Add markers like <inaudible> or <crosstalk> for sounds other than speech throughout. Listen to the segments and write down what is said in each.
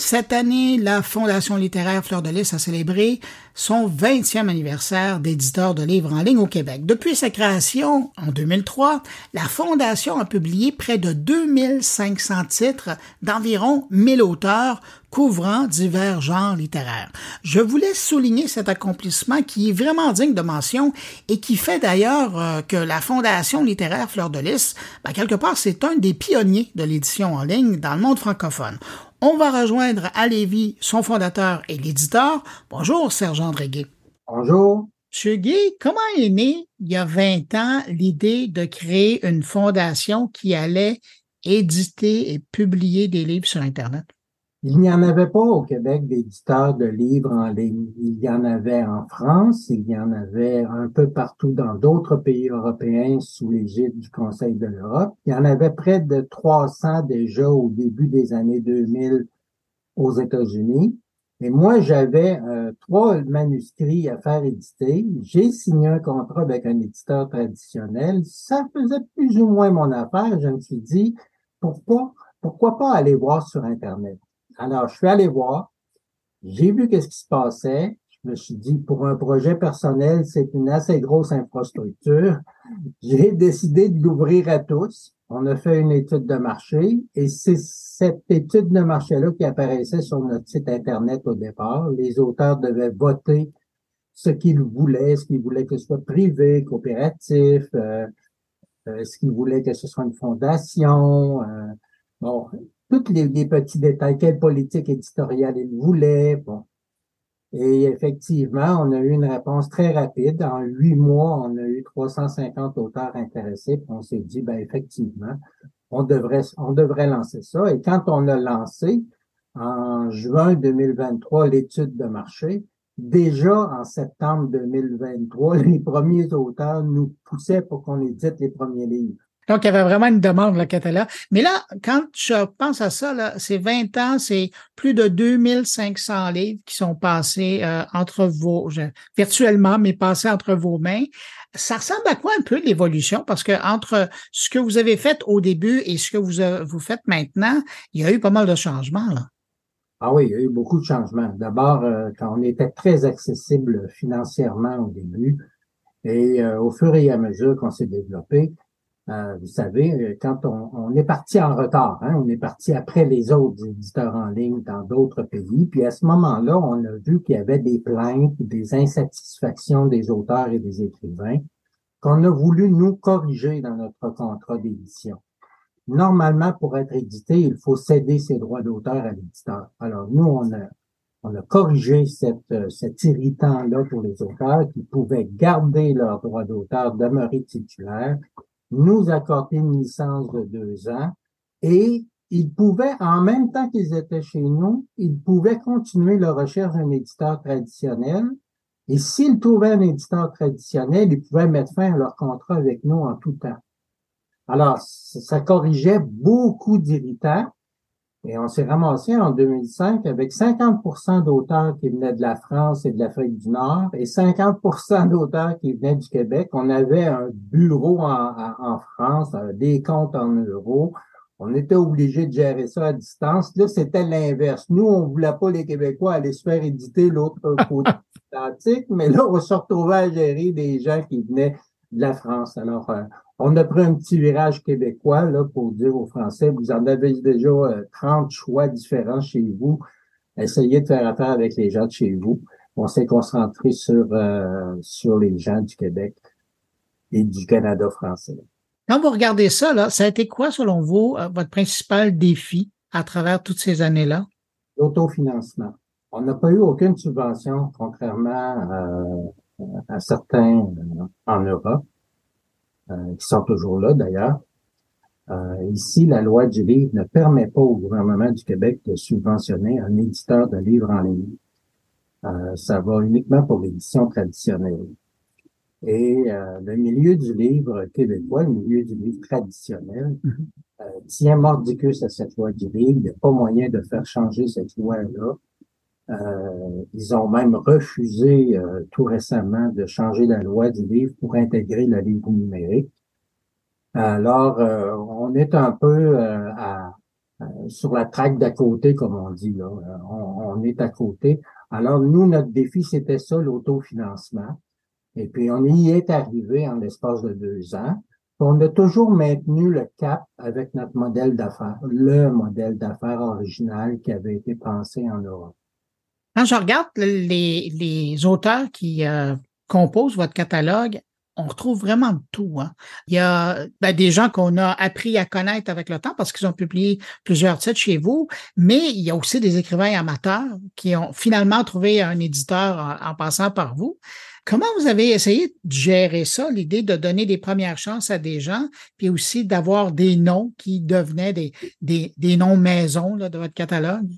Cette année, la Fondation littéraire Fleur de Lys a célébré son 20e anniversaire d'éditeur de livres en ligne au Québec. Depuis sa création en 2003, la Fondation a publié près de 2500 titres d'environ 1000 auteurs couvrant divers genres littéraires. Je voulais souligner cet accomplissement qui est vraiment digne de mention et qui fait d'ailleurs euh, que la Fondation littéraire Fleur de Lys, ben, quelque part, c'est un des pionniers de l'édition en ligne dans le monde francophone. On va rejoindre à Lévis son fondateur et l'éditeur. Bonjour, Sergent Gay. Bonjour. Monsieur Guy, comment est née, il y a 20 ans, l'idée de créer une fondation qui allait éditer et publier des livres sur Internet? Il n'y en avait pas au Québec d'éditeurs de livres en ligne. Il y en avait en France, il y en avait un peu partout dans d'autres pays européens sous l'égide du Conseil de l'Europe. Il y en avait près de 300 déjà au début des années 2000 aux États-Unis. Et moi, j'avais euh, trois manuscrits à faire éditer. J'ai signé un contrat avec un éditeur traditionnel. Ça faisait plus ou moins mon affaire. Je me suis dit, pourquoi, pourquoi pas aller voir sur Internet? Alors, je suis allé voir, j'ai vu qu'est-ce qui se passait. Je me suis dit, pour un projet personnel, c'est une assez grosse infrastructure. J'ai <laughs> décidé de l'ouvrir à tous. On a fait une étude de marché et c'est cette étude de marché-là qui apparaissait sur notre site Internet au départ. Les auteurs devaient voter ce qu'ils voulaient, ce qu'ils voulaient que ce soit privé, coopératif, euh, euh, ce qu'ils voulaient que ce soit une fondation. Euh, bon, tous les, petits détails, quelle politique éditoriale il voulait. Bon. Et effectivement, on a eu une réponse très rapide. En huit mois, on a eu 350 auteurs intéressés. Puis on s'est dit, ben effectivement, on devrait, on devrait lancer ça. Et quand on a lancé en juin 2023 l'étude de marché, déjà en septembre 2023, <laughs> les premiers auteurs nous poussaient pour qu'on édite les premiers livres. Donc, il y avait vraiment une demande était là. Mais là, quand je pense à ça, là, c'est 20 ans, c'est plus de 2500 livres qui sont passés euh, entre vos, virtuellement, mais passés entre vos mains. Ça ressemble à quoi un peu l'évolution? Parce que entre ce que vous avez fait au début et ce que vous, vous faites maintenant, il y a eu pas mal de changements. Là. Ah oui, il y a eu beaucoup de changements. D'abord, euh, quand on était très accessible financièrement au début, et euh, au fur et à mesure qu'on s'est développé, euh, vous savez, euh, quand on, est parti en retard, hein, on est parti après les autres éditeurs en ligne dans d'autres pays, puis à ce moment-là, on a vu qu'il y avait des plaintes, des insatisfactions des auteurs et des écrivains qu'on a voulu nous corriger dans notre contrat d'édition. Normalement, pour être édité, il faut céder ses droits d'auteur à l'éditeur. Alors, nous, on a, on a corrigé cette, euh, cet irritant-là pour les auteurs qui pouvaient garder leurs droits d'auteur, demeurer titulaires nous accorder une licence de deux ans et ils pouvaient, en même temps qu'ils étaient chez nous, ils pouvaient continuer leur recherche d'un éditeur traditionnel. Et s'ils trouvaient un éditeur traditionnel, ils pouvaient mettre fin à leur contrat avec nous en tout temps. Alors, ça corrigeait beaucoup d'irritants et on s'est ramassé en 2005 avec 50% d'auteurs qui venaient de la France et de l'Afrique du Nord et 50% d'auteurs qui venaient du Québec. On avait un bureau en, France, euh, des comptes en euros. On était obligé de gérer ça à distance. Là, c'était l'inverse. Nous, on voulait pas les Québécois aller se faire éditer l'autre <laughs> côté Atlantique, mais là, on se retrouvait à gérer des gens qui venaient de la France. Alors, euh, on a pris un petit virage québécois là, pour dire aux Français, vous en avez déjà 30 euh, choix différents chez vous. Essayez de faire affaire avec les gens de chez vous. On s'est concentré sur, euh, sur les gens du Québec et du Canada français. Quand vous regardez ça, là, ça a été quoi, selon vous, euh, votre principal défi à travers toutes ces années-là? L'autofinancement. On n'a pas eu aucune subvention, contrairement à certains en Europe. Euh, qui sont toujours là d'ailleurs. Euh, ici, la loi du livre ne permet pas au gouvernement du Québec de subventionner un éditeur de livres en ligne. Euh, ça va uniquement pour l'édition traditionnelle. Et le milieu du livre québécois, le milieu du livre traditionnel, mm-hmm. tient mordicus à cette loi du livre. Il n'y a pas moyen de faire changer cette loi-là. Euh, ils ont même refusé euh, tout récemment de changer la loi du livre pour intégrer le livre numérique. Alors, euh, on est un peu à, sur la traque d'à côté, comme on dit. Là. On, on, est à côté. Alors, nous, notre défi, c'était ça, l'autofinancement. Et puis, on y est arrivé en l'espace de deux ans. On a toujours maintenu le cap avec notre modèle d'affaires, le modèle d'affaires original qui avait été pensé en Europe. Quand je regarde les, les auteurs qui euh, composent votre catalogue, on retrouve vraiment tout. Hein. Il y a ben, des gens qu'on a appris à connaître avec le temps parce qu'ils ont publié plusieurs titres chez vous, mais il y a aussi des écrivains amateurs qui ont finalement trouvé un éditeur en, passant par vous. Comment vous avez essayé de gérer ça, l'idée de donner des premières chances à des gens, puis aussi d'avoir des noms qui devenaient des, des, des noms maisons là, de votre catalogue?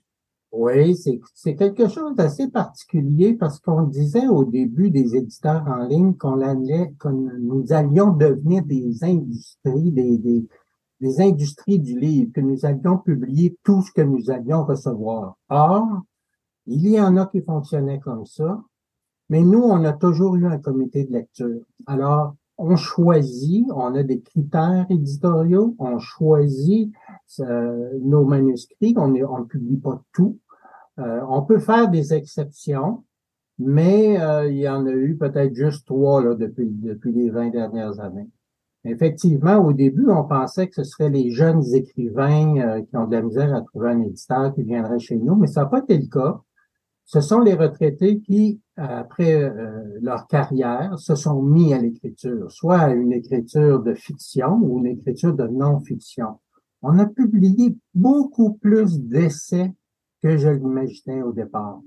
Oui, c'est quelque chose d'assez particulier parce qu'on disait au début des éditeurs en ligne qu'on allait, que nous allions devenir des industries, des, des, des industries du livre, que nous allions publier tout ce que nous allions recevoir. Or, il y en a qui fonctionnaient comme ça, mais nous, on a toujours eu un comité de lecture. Alors, on choisit, on a des critères éditoriaux, on choisit euh, nos manuscrits, on ne publie pas tout. Euh, on peut faire des exceptions, mais euh, il y en a eu peut-être juste trois depuis, depuis les 20 dernières années. Effectivement, au début, on pensait que ce seraient les jeunes écrivains qui ont de la misère à trouver un éditeur qui viendrait chez nous, mais ça n'a pas été le cas ce sont les retraités qui, après leur carrière, se sont mis à l'écriture, soit à une écriture de fiction ou une écriture de non-fiction. On a publié beaucoup plus d'essais que je l'imaginais au départ.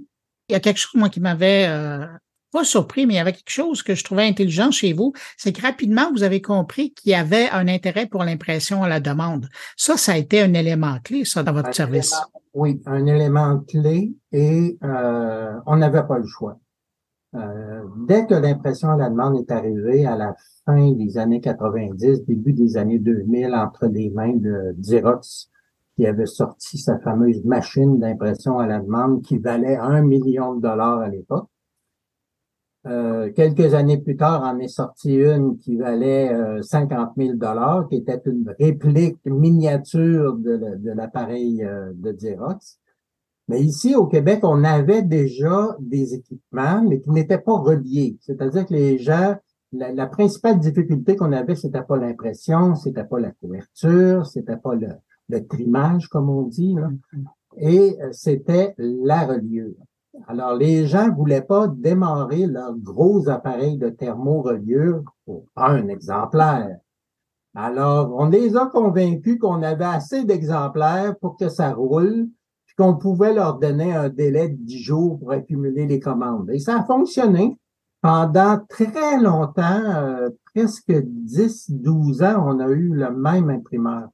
Il y a quelque chose, moi, qui m'avait euh, pas surpris, mais il y avait quelque chose que je trouvais intelligent chez vous, c'est que rapidement, vous avez compris qu'il y avait un intérêt pour l'impression à la demande. Ça, ça a été un élément clé, ça, dans votre service. Oui, un élément clé et euh, on n'avait pas le choix. Euh, dès que l'impression à la demande est arrivée à la fin des années 90, début des années 2000, entre les mains de Xerox, qui avait sorti sa fameuse machine d'impression à la demande qui valait un million de dollars à l'époque. Euh, quelques années plus tard, en est sorti une qui valait 50 000 dollars, qui était une réplique miniature de, l'appareil euh, de Xerox. Mais ici, au Québec, on avait déjà des équipements, mais qui n'étaient pas reliés. C'est-à-dire que les gens, la, principale difficulté qu'on avait, c'était pas l'impression, c'était pas la couverture, c'était pas le, le trimage, comme on dit, mm-hmm. et euh, c'était la reliure. Alors, les gens voulaient pas démarrer leur gros appareil de thermoreliure pour un exemplaire. Alors, on les a convaincus qu'on avait assez d'exemplaires pour que ça roule, puis qu'on pouvait leur donner un délai de 10 jours pour accumuler les commandes. Et ça a fonctionné. Pendant très longtemps, euh, presque 10-12 ans, on a eu le même imprimeur.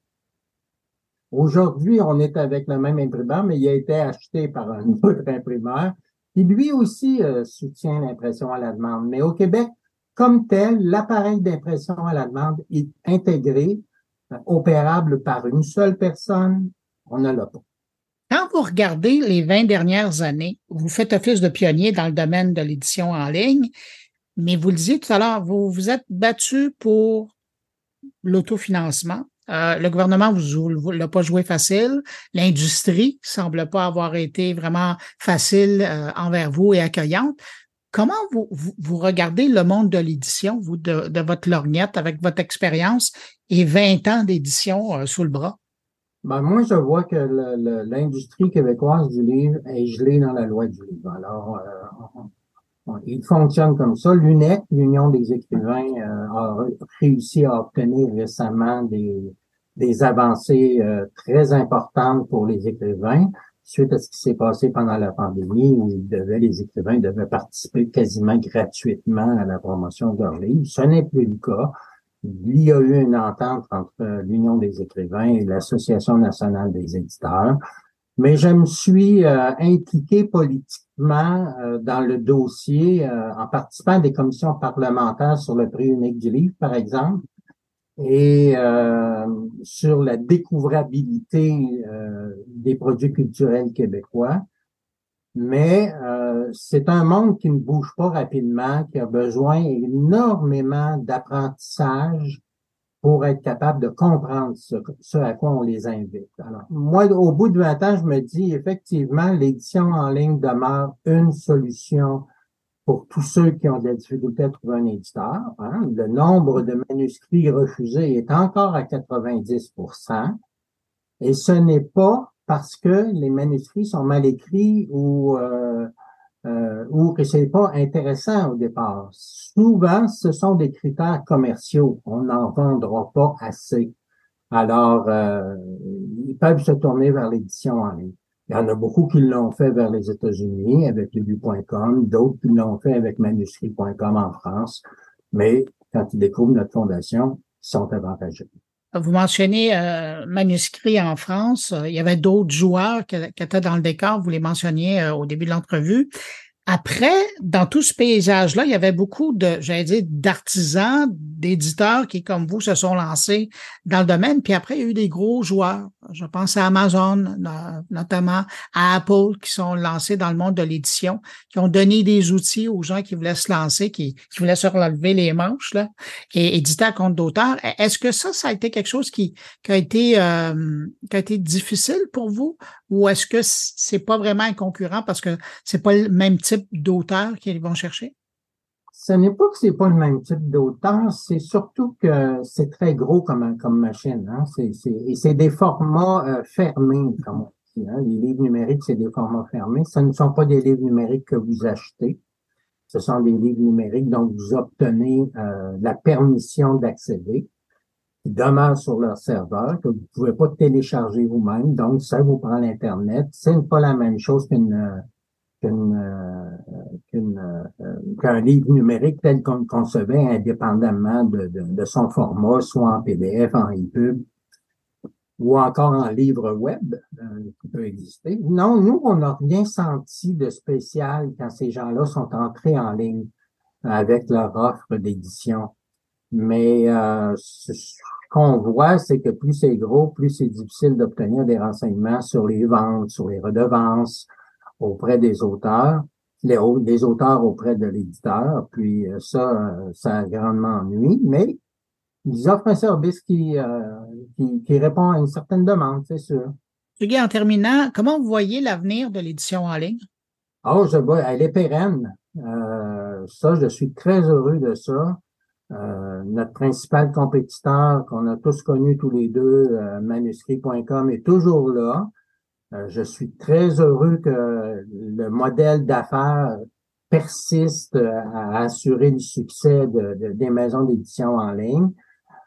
Aujourd'hui, on est avec le même imprimeur, mais il a été acheté par un <laughs> autre imprimeur qui lui aussi euh, soutient l'impression à la demande. Mais au Québec, comme tel, l'appareil d'impression à la demande est intégré, euh, opérable par une seule personne. On ne l'a pas. Quand vous regardez les 20 dernières années, vous faites office de pionnier dans le domaine de l'édition en ligne, mais vous le disiez tout à l'heure, vous vous êtes battu pour l'autofinancement, euh, le gouvernement vous l'a pas joué facile. L'industrie semble pas avoir été vraiment facile euh, envers vous et accueillante. Comment vous, vous, regardez le monde de l'édition, vous, de, votre lorgnette, avec votre expérience et 20 ans d'édition euh, sous le bras? Ben, moi, je vois que l'industrie québécoise du livre est gelée dans la loi du livre. Alors, il fonctionne comme ça. L'UNEC, l'Union des écrivains, a réussi à obtenir récemment des, des avancées euh, très importantes pour les écrivains suite à ce qui s'est passé pendant la pandémie où ils devaient, les écrivains devaient participer quasiment gratuitement à la promotion de leurs livres. Ce n'est plus le cas. Il y a eu une entente entre euh, l'Union des écrivains et l'Association nationale des éditeurs. Mais je me suis euh, impliqué politiquement dans le dossier en participant à des commissions parlementaires sur le prix unique du livre, par exemple, et euh, sur la découvrabilité euh, des produits culturels québécois. Mais euh, c'est un monde qui ne bouge pas rapidement, qui a besoin énormément d'apprentissage pour être capable de comprendre ce, à quoi on les invite. Alors, moi, au bout de 20 ans, je me dis effectivement, l'édition en ligne demeure une solution pour tous ceux qui ont de la difficulté à trouver un éditeur. Hein. Le nombre de manuscrits refusés est encore à 90% et ce n'est pas parce que les manuscrits sont mal écrits ou euh, euh, ou que c'est pas intéressant au départ. Souvent, ce sont des critères commerciaux. On n'en vendra pas assez. Alors, euh, ils peuvent se tourner vers l'édition en ligne. Il y en a beaucoup qui l'ont fait vers les États-Unis avec lebu.com, d'autres qui l'ont fait avec manuscrit.com en France. Mais quand ils découvrent notre fondation, ils sont avantageux. Vous mentionnez euh, en France. Il y avait d'autres joueurs qui, étaient dans le décor. Vous les mentionniez euh, au début de l'entrevue. Après, dans tout ce paysage-là, il y avait beaucoup de, j'allais dire, d'artisans, d'éditeurs qui, comme vous, se sont lancés dans le domaine. Puis après, il y a eu des gros joueurs. Je pense à Amazon, notamment à Apple, qui sont lancés dans le monde de l'édition, qui ont donné des outils aux gens qui voulaient se lancer, qui, voulaient se relever les manches, là, et éditer à compte d'auteur. Est-ce que ça, ça a été quelque chose qui, qui a été, euh, qui a été difficile pour vous? Ou est-ce que c'est pas vraiment un concurrent parce que c'est pas le même type d'auteur qu'ils vont chercher? Ce n'est pas que c'est pas le même type d'auteur, c'est surtout que c'est très gros comme, comme machine. Hein? C'est, et c'est des formats euh, fermés, comme on dit. Hein? Les livres numériques, c'est des formats fermés. Ce ne sont pas des livres numériques que vous achetez. Ce sont des livres numériques dont vous obtenez euh, la permission d'accéder qui demeurent sur leur serveur, que vous ne pouvez pas télécharger vous-même. Donc, ça vous prend l'Internet. C'est pas la même chose qu'une qu'une euh, qu'un livre numérique tel qu'on le concevait indépendamment de, de, son format, soit en PDF, en EPUB ou encore en livre web euh, qui peut exister. Non, nous, on n'a rien senti de spécial quand ces gens-là sont entrés en ligne avec leur offre d'édition. Mais euh, ce qu'on voit, c'est que plus c'est gros, plus c'est difficile d'obtenir des renseignements sur les ventes, sur les redevances auprès des auteurs, les, les auteurs auprès de l'éditeur. Puis euh, ça, euh, ça a grandement ennuyé, mais ils offrent un service qui, euh, qui, qui, répond à une certaine demande, c'est sûr. en terminant, comment vous voyez l'avenir de l'édition en ligne? Oh, je vois, elle est pérenne. Euh, ça, je suis très heureux de ça. Euh, notre principal compétiteur qu'on a tous connu tous les deux, euh, manuscrit.com, est toujours là. Euh, je suis très heureux que le modèle d'affaires persiste à assurer le succès de, des maisons d'édition en ligne.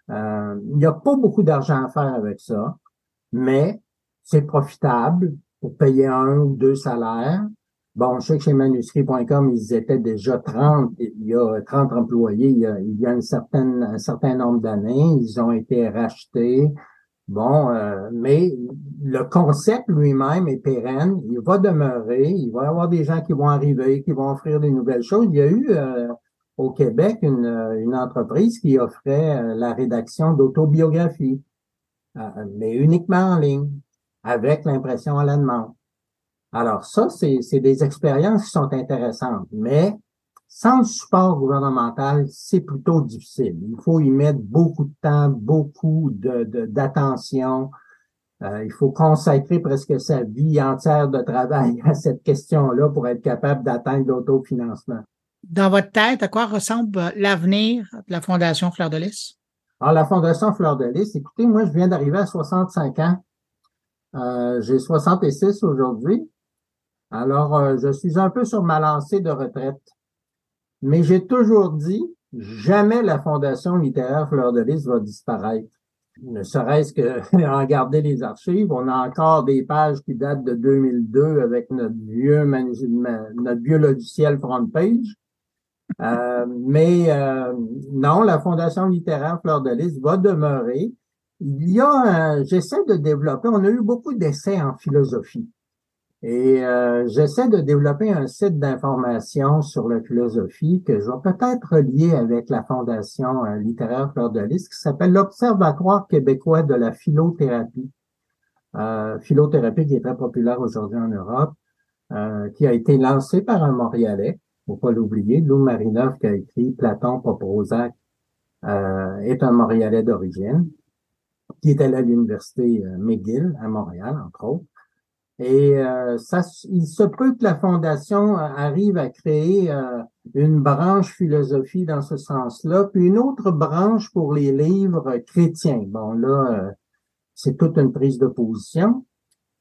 il n'y a pas beaucoup d'argent à faire avec ça, mais c'est profitable pour payer un ou deux salaires. Bon, je sais que chez manuscrit.com, ils étaient déjà 30, il y a 30 employés il y a, il y a une certaine, un certain nombre d'années. Ils ont été rachetés. Bon, euh, mais le concept lui-même est pérenne. Il va demeurer. Il va y avoir des gens qui vont arriver, qui vont offrir des nouvelles choses. Il y a eu euh, au Québec une, une, entreprise qui offrait euh, la rédaction d'autobiographies, mais uniquement en ligne, avec l'impression à la demande. Alors ça, c'est des expériences qui sont intéressantes, mais sans le support gouvernemental, c'est plutôt difficile. Il faut y mettre beaucoup de temps, beaucoup d'attention. De, euh, il faut consacrer presque sa vie entière de travail <laughs> à cette question-là pour être capable d'atteindre l'autofinancement. Dans votre tête, à quoi ressemble l'avenir de la Fondation Fleur de Lys? Alors, la Fondation Fleur de Lys, écoutez, moi, je viens d'arriver à 65 ans. Euh, J'ai 66 aujourd'hui. Alors, euh, je suis un peu sur ma lancée de retraite. Mais j'ai toujours dit, jamais la Fondation littéraire Fleur de Lys va disparaître. Ne serait-ce que <laughs> regarder les archives, on a encore des pages qui datent de 2002 avec notre vieux, notre vieux logiciel front page. Euh, mais euh, non, la Fondation littéraire Fleur de Lys va demeurer. Il y a, j'essaie de développer, on a eu beaucoup d'essais en philosophie. Et euh, j'essaie de développer un site d'information sur la philosophie que je vais peut-être relier avec la Fondation euh, littéraire Fleur de Lys, qui s'appelle l'Observatoire québécois de la philothérapie. Euh, philothérapie qui est très populaire aujourd'hui en Europe, euh, qui a été lancé par un Montréalais, faut pas l'oublier, Lou Marinov qui a écrit Platon, Prozac euh, est un Montréalais d'origine, qui est allé à l'université euh, McGill à Montréal, entre autres. Et euh, ça, il se peut que la Fondation arrive à créer une branche philosophie dans ce sens-là, puis une autre branche pour les livres chrétiens. Bon, là, c'est toute une prise de position.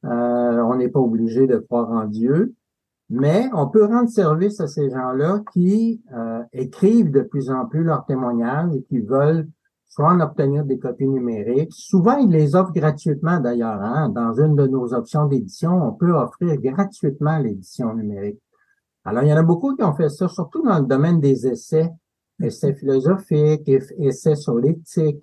on n'est pas obligé de croire en Dieu. Mais on peut rendre service à ces gens-là qui euh, écrivent de plus en plus leurs témoignages et qui veulent soit en obtenir des copies numériques. Souvent, ils les offrent gratuitement d'ailleurs. Hein. Dans une de nos options d'édition, on peut offrir gratuitement l'édition numérique. Alors, il y en a beaucoup qui ont fait ça, surtout dans le domaine des essais, essais philosophiques, essais sur l'éthique,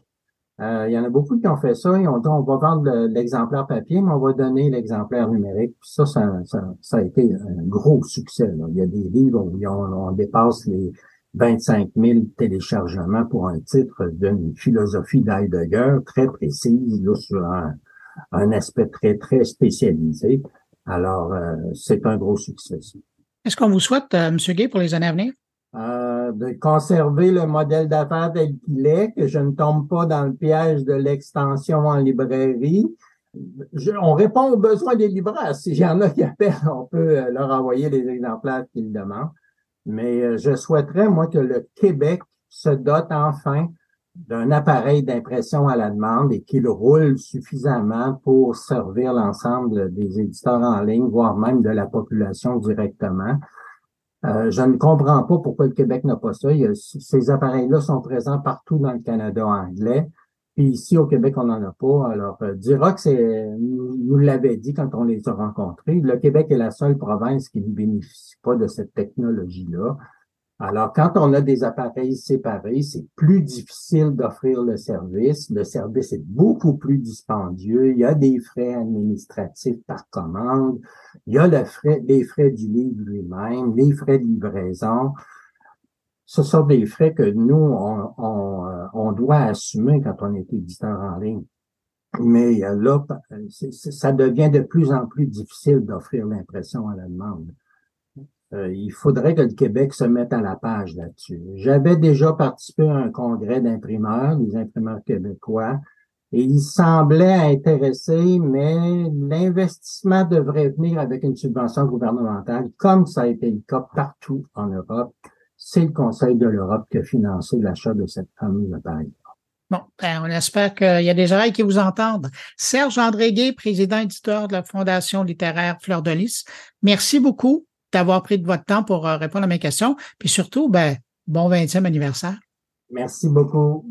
euh, il y en a beaucoup qui ont fait ça. Ils ont dit, on va vendre l'exemplaire papier, mais on va donner l'exemplaire numérique. ça, ça, ça, a été un gros succès. Il y a des livres où on, dépasse les 25 000 téléchargements pour un titre d'une philosophie d'Heidegger très précise là, sur un, un, aspect très, très spécialisé. Alors, euh, c'est un gros succès. Est-ce qu'on vous souhaite, euh, M. Gay, pour les années à venir? Euh, de conserver le modèle d'affaires tel qu'il est, que je ne tombe pas dans le piège de l'extension en librairie. on répond aux besoins des libraires. S'il y en a qui appellent, on peut euh, leur envoyer les exemplaires qu'ils demandent. Mais euh, je souhaiterais, moi, que le Québec se dote enfin d'un appareil d'impression à la demande et qu'il roule suffisamment pour servir l'ensemble des éditeurs en ligne, voire même de la population directement. Euh, je ne comprends pas pourquoi le Québec n'a pas ça. ces appareils-là sont présents partout dans le Canada anglais. Puis ici, au Québec, on n'en a pas. Alors, euh, c'est, nous, l'avait dit quand on les a rencontrés, le Québec est la seule province qui ne bénéficie pas de cette technologie-là. Alors, quand on a des appareils séparés, c'est plus difficile d'offrir le service. Le service est beaucoup plus dispendieux. Il y a des frais administratifs par commande. Il y a le frais, les frais du livre lui-même, les frais de livraison. Ce sont des frais que nous, on, on, euh, on doit assumer quand on est éditeur en ligne. Mais euh, là, ça devient de plus en plus difficile d'offrir l'impression à la demande. Euh, il faudrait que le Québec se mette à la page là-dessus. J'avais déjà participé à un congrès d'imprimeurs, des imprimeurs québécois, et ils semblaient intéressés, mais l'investissement devrait venir avec une subvention gouvernementale, comme ça a été le cas partout en Europe. C'est le Conseil de l'Europe qui a financé l'achat de cette fameuse appareil. Bon, ben, on espère qu'il y a des oreilles qui vous entendent. Serge André Gay, président éditeur de la Fondation littéraire Fleur de Lys, merci beaucoup d'avoir pris de votre temps pour euh, répondre à mes questions. Puis surtout, ben, bon 20e anniversaire. Merci beaucoup.